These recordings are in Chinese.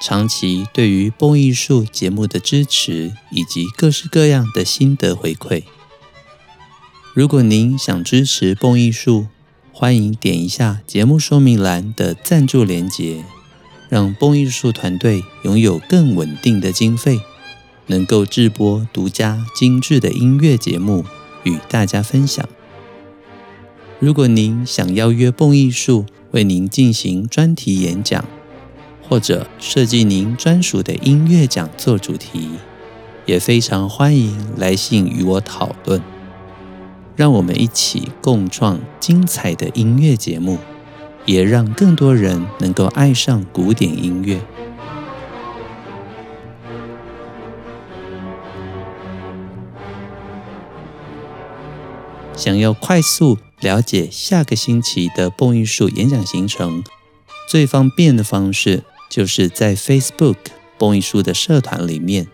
长期对于蹦艺术节目的支持，以及各式各样的心得回馈。如果您想支持蹦艺术，欢迎点一下节目说明栏的赞助连结，让蹦艺术团队拥有更稳定的经费，能够制播独家精致的音乐节目与大家分享。如果您想邀约蹦艺术为您进行专题演讲，或者设计您专属的音乐讲座主题，也非常欢迎来信与我讨论。让我们一起共创精彩的音乐节目，也让更多人能够爱上古典音乐。想要快速了解下个星期的蹦艺术演讲行程，最方便的方式，就是在 Facebook 蹦艺术的社团里面，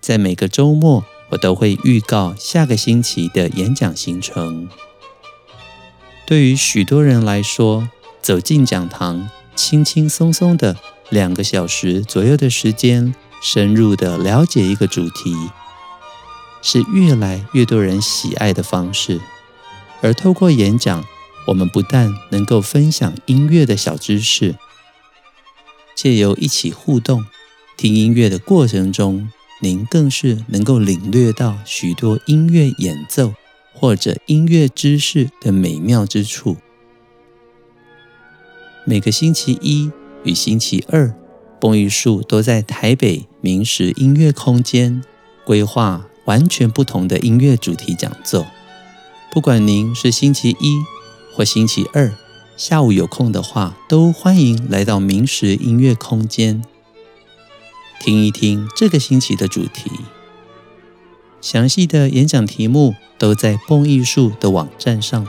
在每个周末，我都会预告下个星期的演讲行程。对于许多人来说，走进讲堂，轻轻松松的两个小时左右的时间，深入的了解一个主题，是越来越多人喜爱的方式。而透过演讲，我们不但能够分享音乐的小知识。借由一起互动、听音乐的过程中，您更是能够领略到许多音乐演奏或者音乐知识的美妙之处。每个星期一与星期二，蹦玉树都在台北明石音乐空间规划完全不同的音乐主题讲座。不管您是星期一或星期二。下午有空的话，都欢迎来到明石音乐空间，听一听这个星期的主题。详细的演讲题目都在蹦艺术的网站上，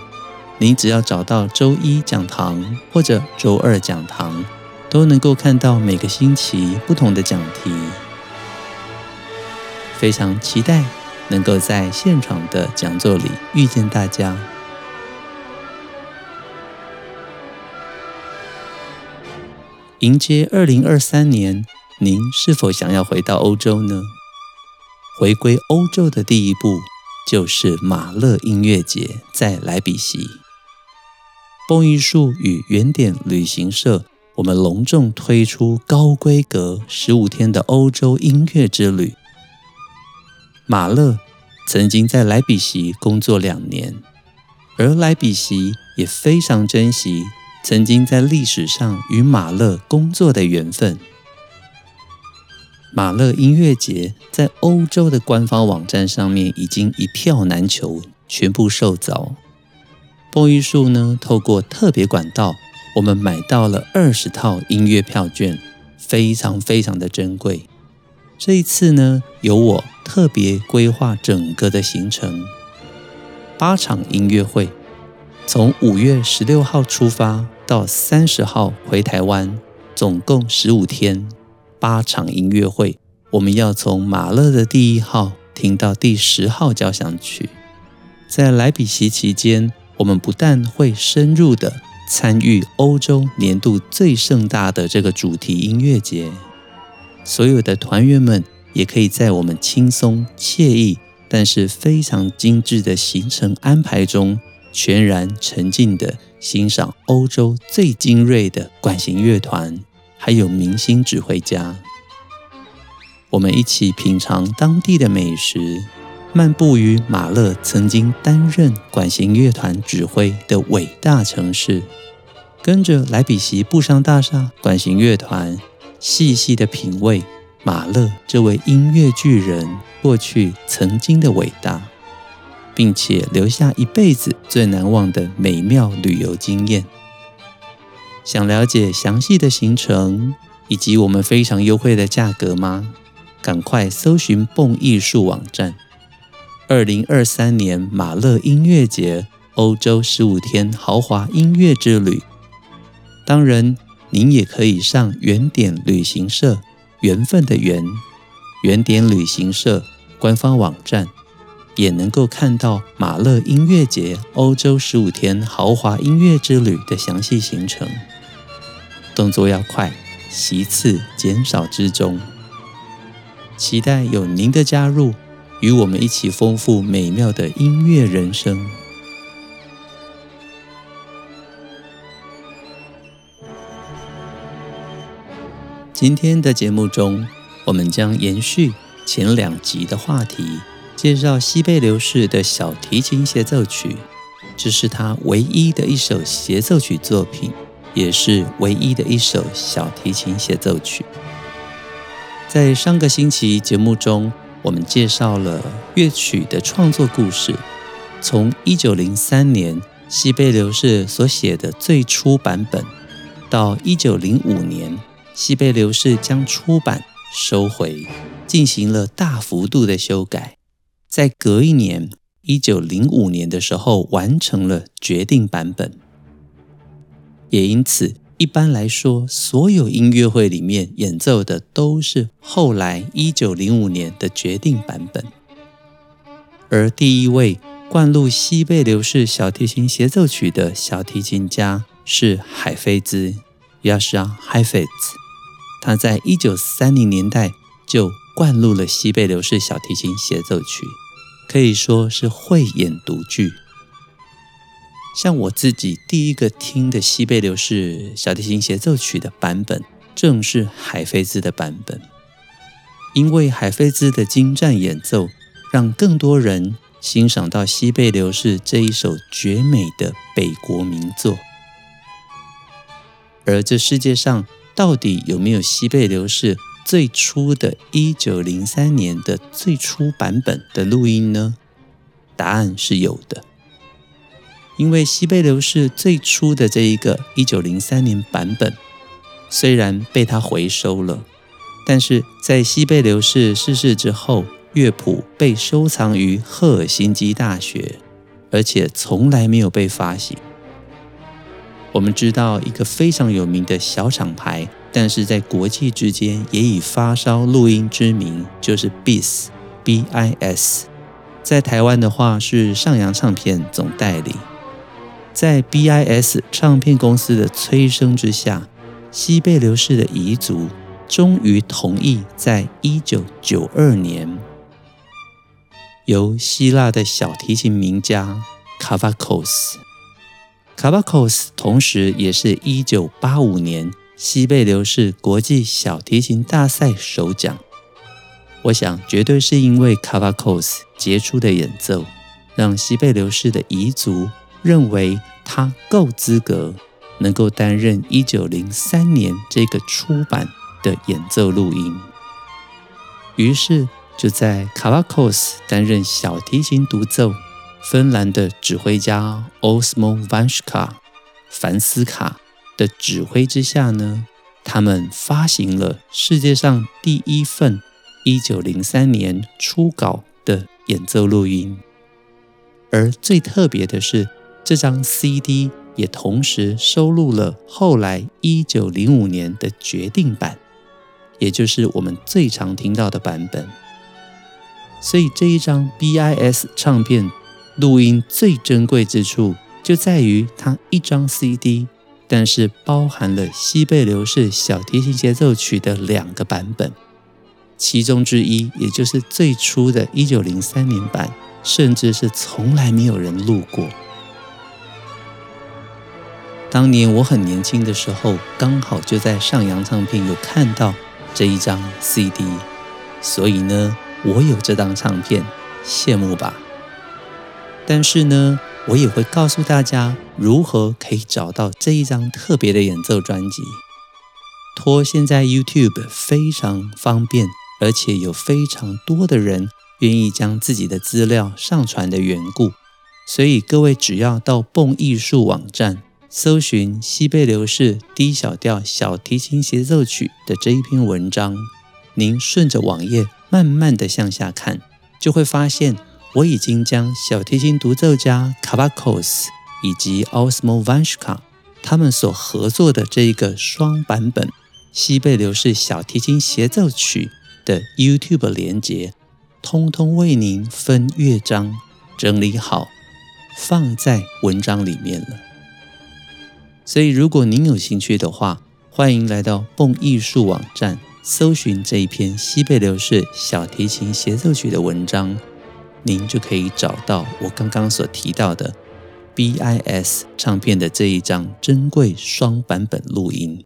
您只要找到周一讲堂或者周二讲堂，都能够看到每个星期不同的讲题。非常期待能够在现场的讲座里遇见大家。迎接二零二三年，您是否想要回到欧洲呢？回归欧洲的第一步就是马勒音乐节在莱比锡。蹦艺术与原点旅行社，我们隆重推出高规格十五天的欧洲音乐之旅。马勒曾经在莱比锡工作两年，而莱比锡也非常珍惜。曾经在历史上与马勒工作的缘分。马勒音乐节在欧洲的官方网站上面已经一票难求，全部售早。蹦艺术呢，透过特别管道，我们买到了二十套音乐票券，非常非常的珍贵。这一次呢，由我特别规划整个的行程，八场音乐会，从五月十六号出发。到三十号回台湾，总共十五天，八场音乐会。我们要从马勒的第一号听到第十号交响曲。在莱比锡期间，我们不但会深入的参与欧洲年度最盛大的这个主题音乐节，所有的团员们也可以在我们轻松惬意，但是非常精致的行程安排中，全然沉浸的欣赏欧洲最精锐的管弦乐团，还有明星指挥家。我们一起品尝当地的美食，漫步于马勒曾经担任管弦乐团指挥的伟大城市，跟着莱比锡布商大厦管弦乐团，细细的品味马勒这位音乐巨人过去曾经的伟大。并且留下一辈子最难忘的美妙旅游经验。想了解详细的行程，以及我们非常优惠的价格吗？赶快搜寻蹦艺术网站。二零二三年马勒音乐节，欧洲十五天豪华音乐之旅。当然，您也可以上原点旅行社（缘分的缘）原点旅行社官方网站，也能够看到马勒音乐节欧洲十五天豪华音乐之旅的详细行程。动作要快，席次减少之中。期待有您的加入，与我们一起丰富美妙的音乐人生。今天的节目中，我们将延续前两集的话题，介绍西贝流士的小提琴协奏曲。这是他唯一的一首协奏曲作品，也是唯一的一首小提琴协奏曲。在上个星期节目中，我们介绍了乐曲的创作故事，从一九零三年西贝流士所写的最初版本，到一九零五年西贝流士将初版收回，进行了大幅度的修改，在隔一年一九零五年的时候完成了决定版本，也因此。一般来说，所有音乐会里面演奏的都是后来一九零五年的决定版本。而第一位灌录西贝流士小提琴协奏曲的小提琴家是海菲兹 Jascha Heifetz，他在一九三零年代就灌录了西贝流士小提琴协奏曲，可以说是慧眼独具。像我自己第一个听的西贝流士小提琴协奏曲的版本，正是海菲兹的版本。因为海菲兹的精湛演奏，让更多人欣赏到西贝流士这一首绝美的北国名作。而这世界上到底有没有西贝流士最初的一九零三年的最初版本的录音呢？答案是有的。因为西贝流士最初的这一个一九零三年版本，虽然被他回收了，但是在西贝流士逝世之后，乐谱被收藏于赫尔辛基大学，而且从来没有被发行。我们知道一个非常有名的小厂牌，但是在国际之间也以发烧录音之名，就是 BIS，B-I-S，在台湾的话是上扬唱片总代理。在 BIS 唱片公司的催生之下，西贝流士的彝族终于同意，在一九九二年，由希腊的小提琴名家 Kavakos，Kavakos 同时也是一九八五年西贝流士国际小提琴大赛首奖。我想，绝对是因为 Kavakos 杰出的演奏，让西贝流士的遗族。认为他够资格，能够担任一九零三年这个出版的演奏录音，于是就在卡瓦科斯担任小提琴独奏，芬兰的指挥家奥斯莫万斯卡凡斯卡的指挥之下呢，他们发行了世界上第一份一九零三年初稿的演奏录音，而最特别的是。这张 CD 也同时收录了后来一九零五年的决定版，也就是我们最常听到的版本。所以这一张 BIS 唱片录音最珍贵之处，就在于它一张 CD，但是包含了西贝流士小提琴协奏曲的两个版本，其中之一也就是最初的一九零三年版，甚至是从来没有人录过。当年我很年轻的时候，刚好就在上扬唱片有看到这一张 CD，所以呢，我有这张唱片，羡慕吧？但是呢，我也会告诉大家如何可以找到这一张特别的演奏专辑。托现在 YouTube 非常方便，而且有非常多的人愿意将自己的资料上传的缘故，所以各位只要到蹦艺术网站。搜寻西贝流士 D 小调小提琴协奏曲的这一篇文章，您顺着网页慢慢的向下看，就会发现我已经将小提琴独奏家 Kavakos 以及 Osmo Vanshka 他们所合作的这一个双版本西贝流士小提琴协奏曲的 YouTube 连接，通通为您分乐章整理好，放在文章里面了。所以，如果您有兴趣的话，欢迎来到蹦艺术网站，搜寻这一篇西贝流士小提琴协奏曲的文章，您就可以找到我刚刚所提到的 BIS 唱片的这一张珍贵双版本录音。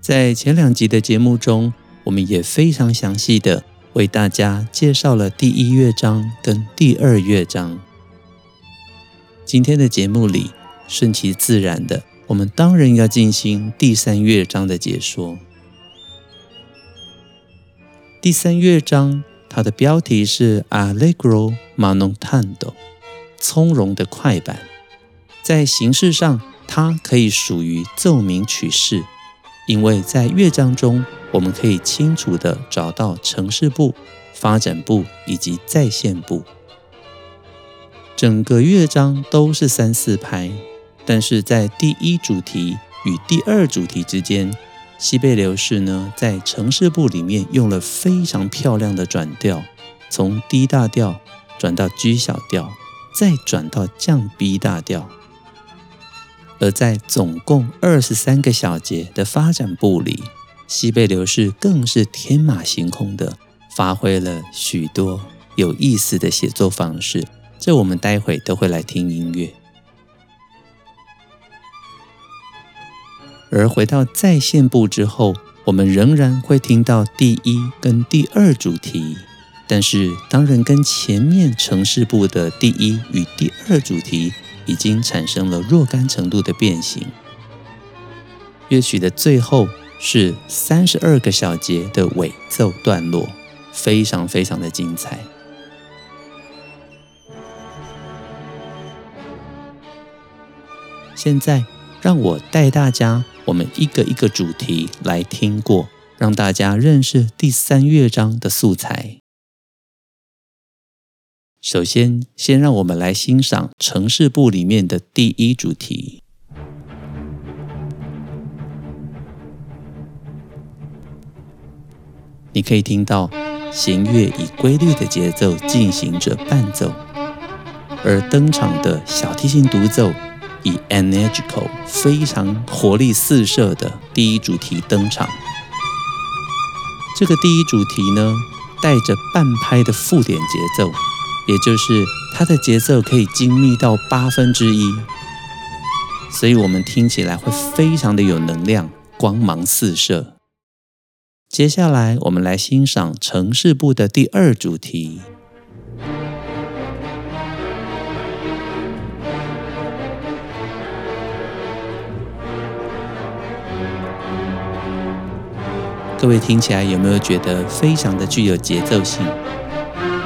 在前两集的节目中，我们也非常详细的为大家介绍了第一乐章跟第二乐章。今天的节目里，顺其自然的，我们当然要进行第三乐章的解说。第三乐章，它的标题是 Allegro ma non tanto，从容的快板。在形式上，它可以属于奏鸣曲式，因为在乐章中，我们可以清楚地找到呈示部、发展部以及再现部。整个乐章都是三四拍，但是在第一主题与第二主题之间，西贝流士呢在呈示部里面用了非常漂亮的转调，从 D 大调转到 G 小调，再转到降 B 大调。而在总共二十三个小节的发展部里，西贝流士更是天马行空的发挥了许多有意思的写作方式。这我们待会都会来听音乐，而回到再现部之后，我们仍然会听到第一跟第二主题，但是当然跟前面呈示部的第一与第二主题已经产生了若干程度的变形。乐曲的最后是三十二个小节的尾奏段落，非常非常的精彩。现在，让我带大家，我们一个一个主题来听过，让大家认识第三乐章的素材。首先，先让我们来欣赏城市部里面的第一主题。你可以听到弦乐以规律的节奏进行着伴奏，而登场的小提琴独奏。以 energical 非常活力四射的第一主题登场。这个第一主题呢，带着半拍的附点节奏，也就是它的节奏可以精密到八分之一，所以我们听起来会非常的有能量，光芒四射。接下来，我们来欣赏城市部的第二主题。各位听起来有没有觉得非常的具有节奏性？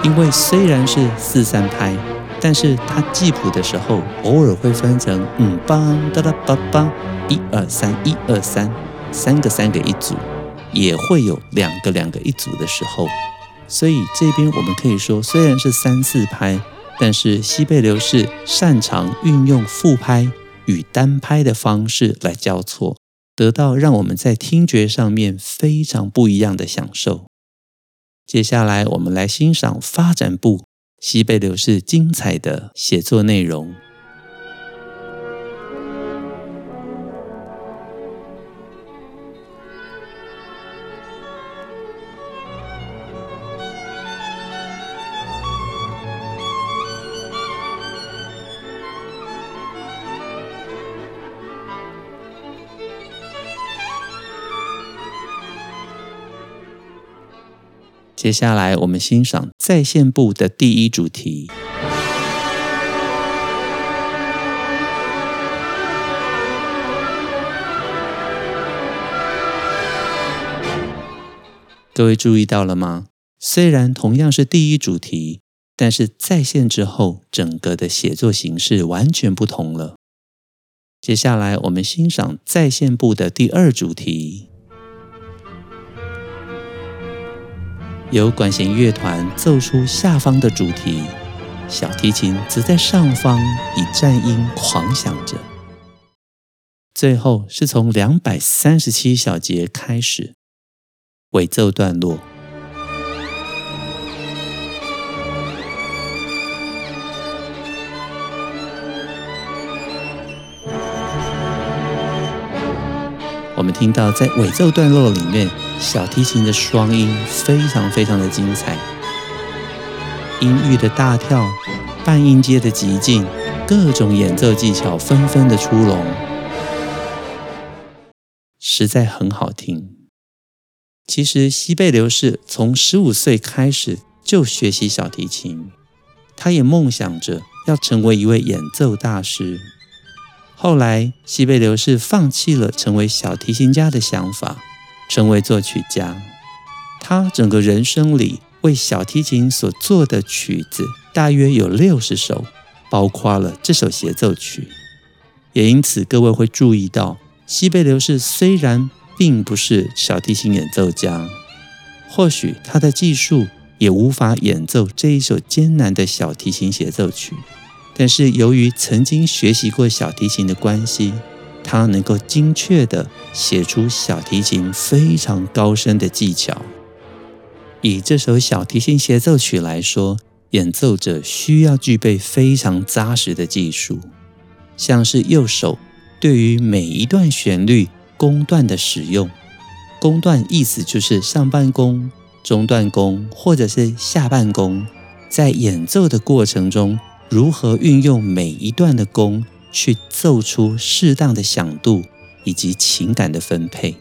因为虽然是四三拍，但是它记谱的时候偶尔会分成嗯梆哒哒梆梆，一二三一二三，三个三个一组，也会有两个两个一组的时候。所以这边我们可以说，虽然是三四拍，但是西贝流士擅长运用复拍与单拍的方式来交错。得到让我们在听觉上面非常不一样的享受。接下来，我们来欣赏发展部西贝流士精彩的写作内容。接下来，我们欣赏再现部的第一主题。各位注意到了吗？虽然同样是第一主题，但是再现之后，整个的写作形式完全不同了。接下来，我们欣赏再现部的第二主题，由管弦乐团奏出下方的主题，小提琴则在上方以颤音狂响着。最后是从两百三十七小节开始，尾奏段落。我们听到在尾奏段落里面，小提琴的双音非常非常的精彩，音域的大跳，半音阶的急进，各种演奏技巧纷纷的出笼，实在很好听。其实西贝流士从十五岁开始就学习小提琴，他也梦想着要成为一位演奏大师。后来，西贝流士放弃了成为小提琴家的想法，成为作曲家。他整个人生里为小提琴所做的曲子大约有六十首，包括了这首协奏曲。也因此，各位会注意到，西贝流士虽然并不是小提琴演奏家，或许他的技术也无法演奏这一首艰难的小提琴协奏曲。但是由于曾经学习过小提琴的关系，他能够精确地写出小提琴非常高深的技巧。以这首小提琴协奏曲来说，演奏者需要具备非常扎实的技术，像是右手对于每一段旋律弓段的使用，弓段意思就是上半弓、中段弓或者是下半弓，在演奏的过程中。如何运用每一段的弓去奏出适当的响度以及情感的分配？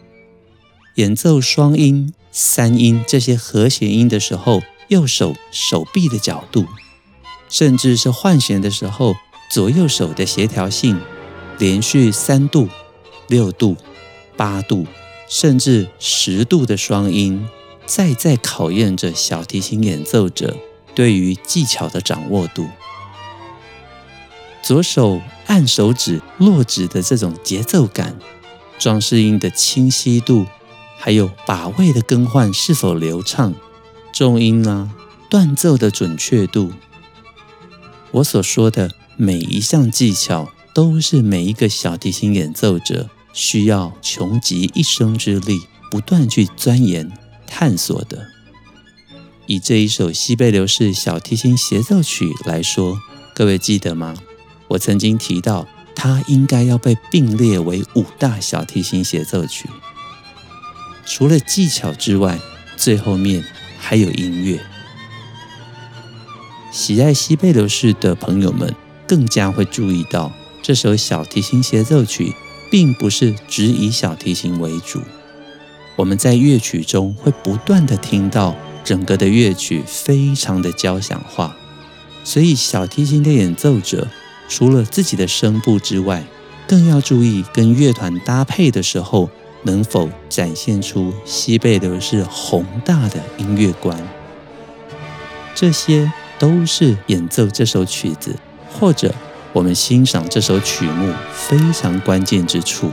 演奏双音、三音这些和弦音的时候，右手手臂的角度，甚至是换弦的时候，左右手的协调性，连续三度、六度、八度，甚至十度的双音，再再考验着小提琴演奏者对于技巧的掌握度。左手按手指落指的这种节奏感，装饰音的清晰度，还有把位的更换是否流畅，重音啊，断奏的准确度。我所说的每一项技巧，都是每一个小提琴演奏者需要穷极一生之力，不断去钻研探索的。以这一首西贝流士小提琴协奏曲来说，各位记得吗？我曾经提到，它应该要被并列为五大小提琴协奏曲。除了技巧之外，最后面还有音乐。喜爱西贝流士的朋友们更加会注意到，这首小提琴协奏曲并不是只以小提琴为主。我们在乐曲中会不断地听到整个的乐曲非常的交响化，所以小提琴的演奏者。除了自己的声部之外，更要注意跟乐团搭配的时候，能否展现出西贝流士宏大的音乐观。这些都是演奏这首曲子，或者我们欣赏这首曲目非常关键之处。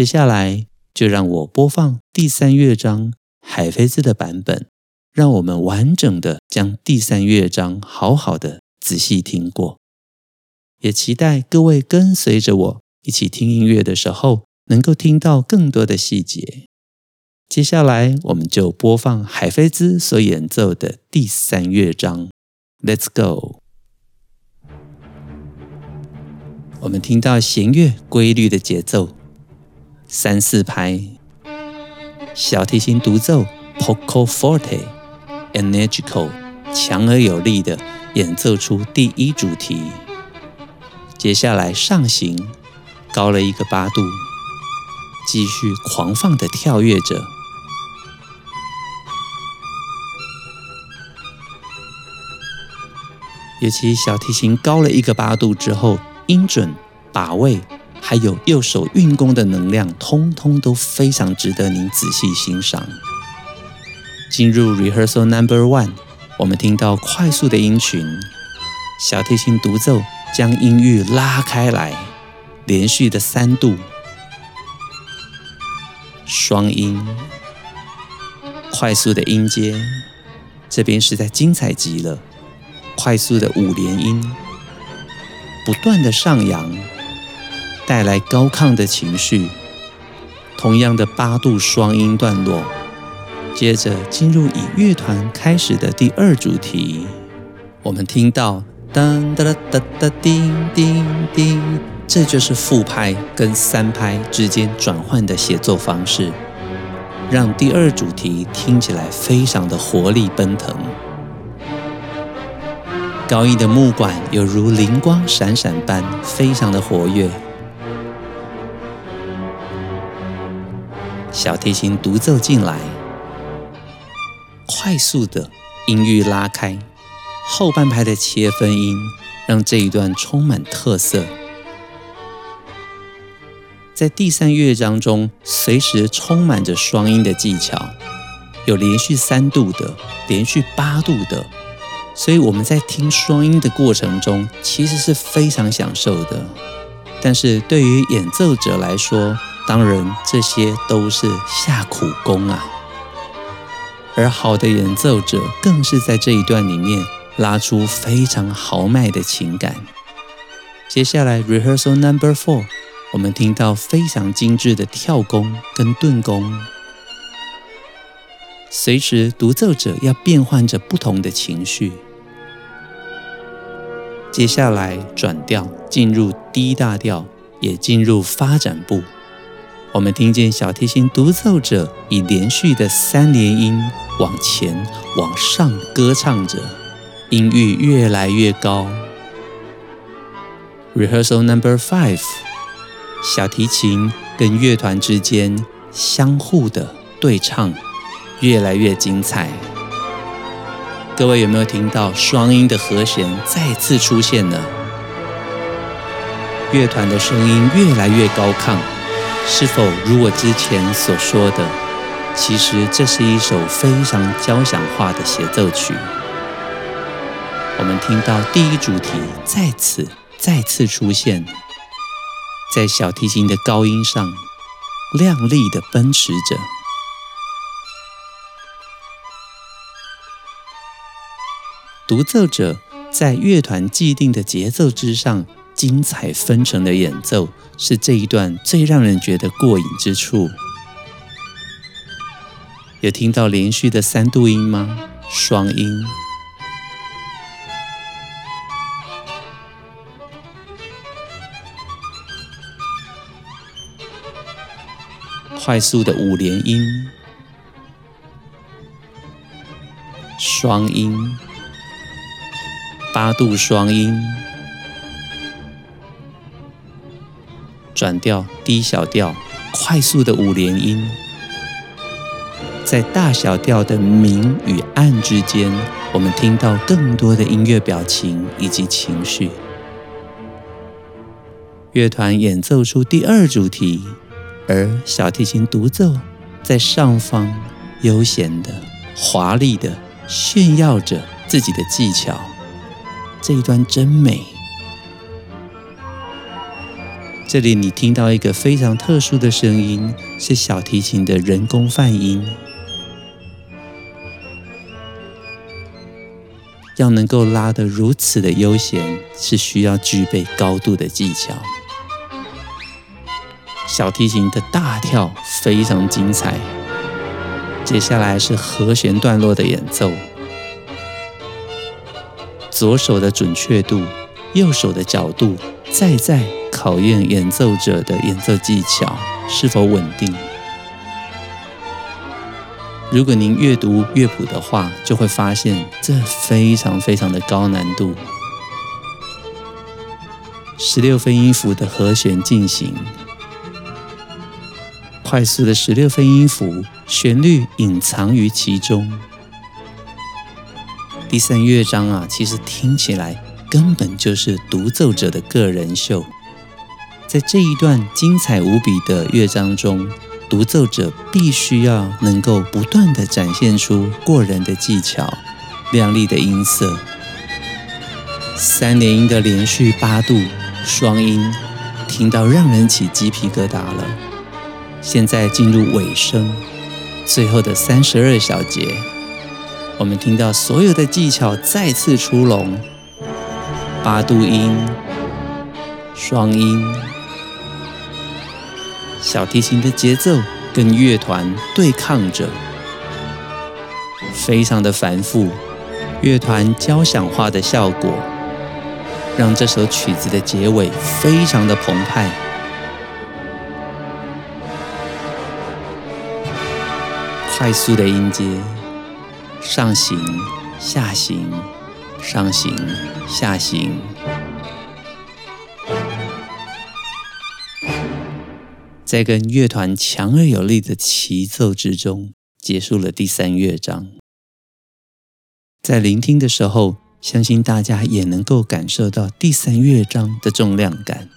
接下来就让我播放第三乐章海菲兹的版本，让我们完整的将第三乐章好好的仔细听过，也期待各位跟随着我一起听音乐的时候，能够听到更多的细节。接下来我们就播放海菲兹所演奏的第三乐章，Let's go。我们听到弦乐规律的节奏。三四拍，小提琴独奏，poco forte，energical，强而有力的演奏出第一主题。接下来上行，高了一个八度，继续狂放的跳跃着。尤其小提琴高了一个八度之后，音准、把位，还有右手运弓的能量，通通都非常值得您仔细欣赏。进入 Rehearsal Number One，我们听到快速的音群，小提琴独奏将音域拉开来，连续的三度，双音，快速的音阶，这边实在精彩极了。快速的五连音，不断的上扬，带来高亢的情绪。同样的八度双音段落，接着进入以乐团开始的第二主题，我们听到当哒哒哒哒叮叮叮，这就是副拍跟三拍之间转换的协奏方式，让第二主题听起来非常的活力奔腾。高音的木管有如灵光闪闪般，非常的活跃。小提琴独奏进来，快速的音域拉开，后半拍的切分音让这一段充满特色。在第三乐章中，随时充满着双音的技巧，有连续三度的，连续八度的。所以我们在听双音的过程中，其实是非常享受的。但是对于演奏者来说，当然这些都是下苦功啊。而好的演奏者更是在这一段里面拉出非常豪迈的情感。接下来 Rehearsal Number Four，我们听到非常精致的跳弓跟顿弓，随时独奏者要变换着不同的情绪。接下来转调进入 D 大调，也进入发展部。我们听见小提琴独奏者以连续的三连音往前往上歌唱着，音域越来越高。Rehearsal Number Five，小提琴跟乐团之间相互的对唱，越来越精彩。各位有没有听到双音的和弦再次出现呢？乐团的声音越来越高亢，是否如我之前所说的，其实这是一首非常交响化的协奏曲？我们听到第一主题再次再次出现，在小提琴的高音上亮丽的奔驰着。独奏者在乐团既定的节奏之上，精彩纷呈的演奏，是这一段最让人觉得过瘾之处。有听到连续的三度音吗？双音，快速的五连音，双音。八度双音，转调低小调，快速的五连音，在大小调的明与暗之间，我们听到更多的音乐表情以及情绪。乐团演奏出第二主题，而小提琴独奏在上方悠闲的、华丽的炫耀着自己的技巧。这一段真美。这里你听到一个非常特殊的声音，是小提琴的人工泛音。要能够拉得如此的悠闲，是需要具备高度的技巧。小提琴的大跳非常精彩。接下来是和弦段落的演奏。左手的准确度，右手的角度，再再考验演奏者的演奏技巧是否稳定。如果您阅读乐谱的话，就会发现这非常非常的高难度。十六分音符的和弦进行，快速的十六分音符，旋律隐藏于其中。第三乐章啊，其实听起来根本就是独奏者的个人秀。在这一段精彩无比的乐章中，独奏者必须要能够不断地展现出过人的技巧、亮丽的音色、三连音的连续八度双音，听到让人起鸡皮疙瘩了。现在进入尾声，最后的三十二小节，我们听到所有的技巧再次出笼，八度音、双音。小提琴的节奏跟乐团对抗着，非常的繁复。乐团交响化的效果，让这首曲子的结尾非常的澎湃。快速的音阶，上行、下行，上行、下行。在跟乐团强而有力的齐奏之中，结束了第三乐章。在聆听的时候，相信大家也能够感受到第三乐章的重量感。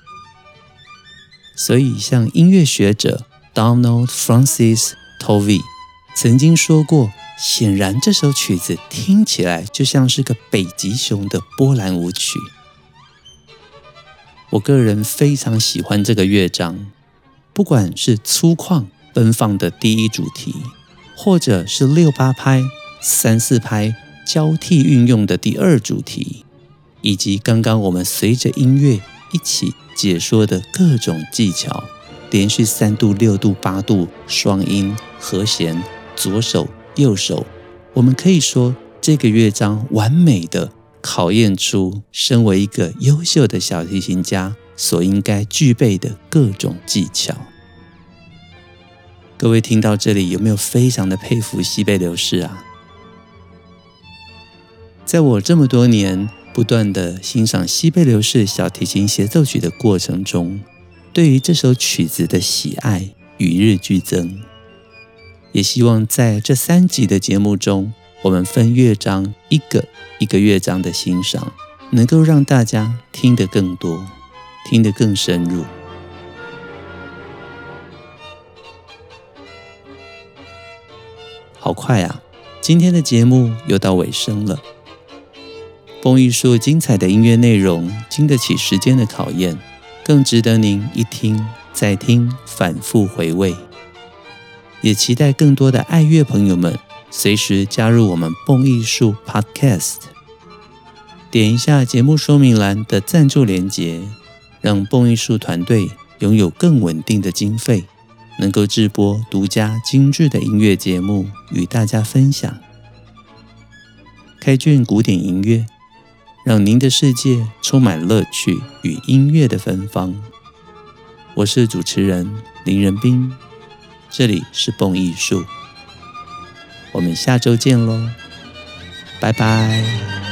所以，像音乐学者 Donald Francis Tovey 曾经说过，显然这首曲子听起来就像是个北极熊的波兰舞曲。我个人非常喜欢这个乐章。不管是粗犷奔放的第一主题，或者是六八拍、三四拍交替运用的第二主题，以及刚刚我们随着音乐一起解说的各种技巧，连续三度、六度、八度双音和弦，左手、右手，我们可以说这个乐章完美的考验出身为一个优秀的小提琴家。所应该具备的各种技巧。各位听到这里，有没有非常的佩服西贝流士啊？在我这么多年不断的欣赏西贝流士小提琴协奏曲的过程中，对于这首曲子的喜爱与日俱增。也希望在这三集的节目中，我们分乐章一个一个乐章的欣赏，能够让大家听得更多。听得更深入，好快啊！今天的节目又到尾声了。蹦艺术精彩的音乐内容，经得起时间的考验，更值得您一听再听，反复回味。也期待更多的爱乐朋友们随时加入我们蹦艺术 Podcast，点一下节目说明栏的赞助连结。让蹦艺术团队拥有更稳定的经费，能够制播独家精致的音乐节目与大家分享。开卷古典音乐，让您的世界充满乐趣与音乐的芬芳。我是主持人林仁斌，这里是蹦艺术，我们下周见喽，拜拜。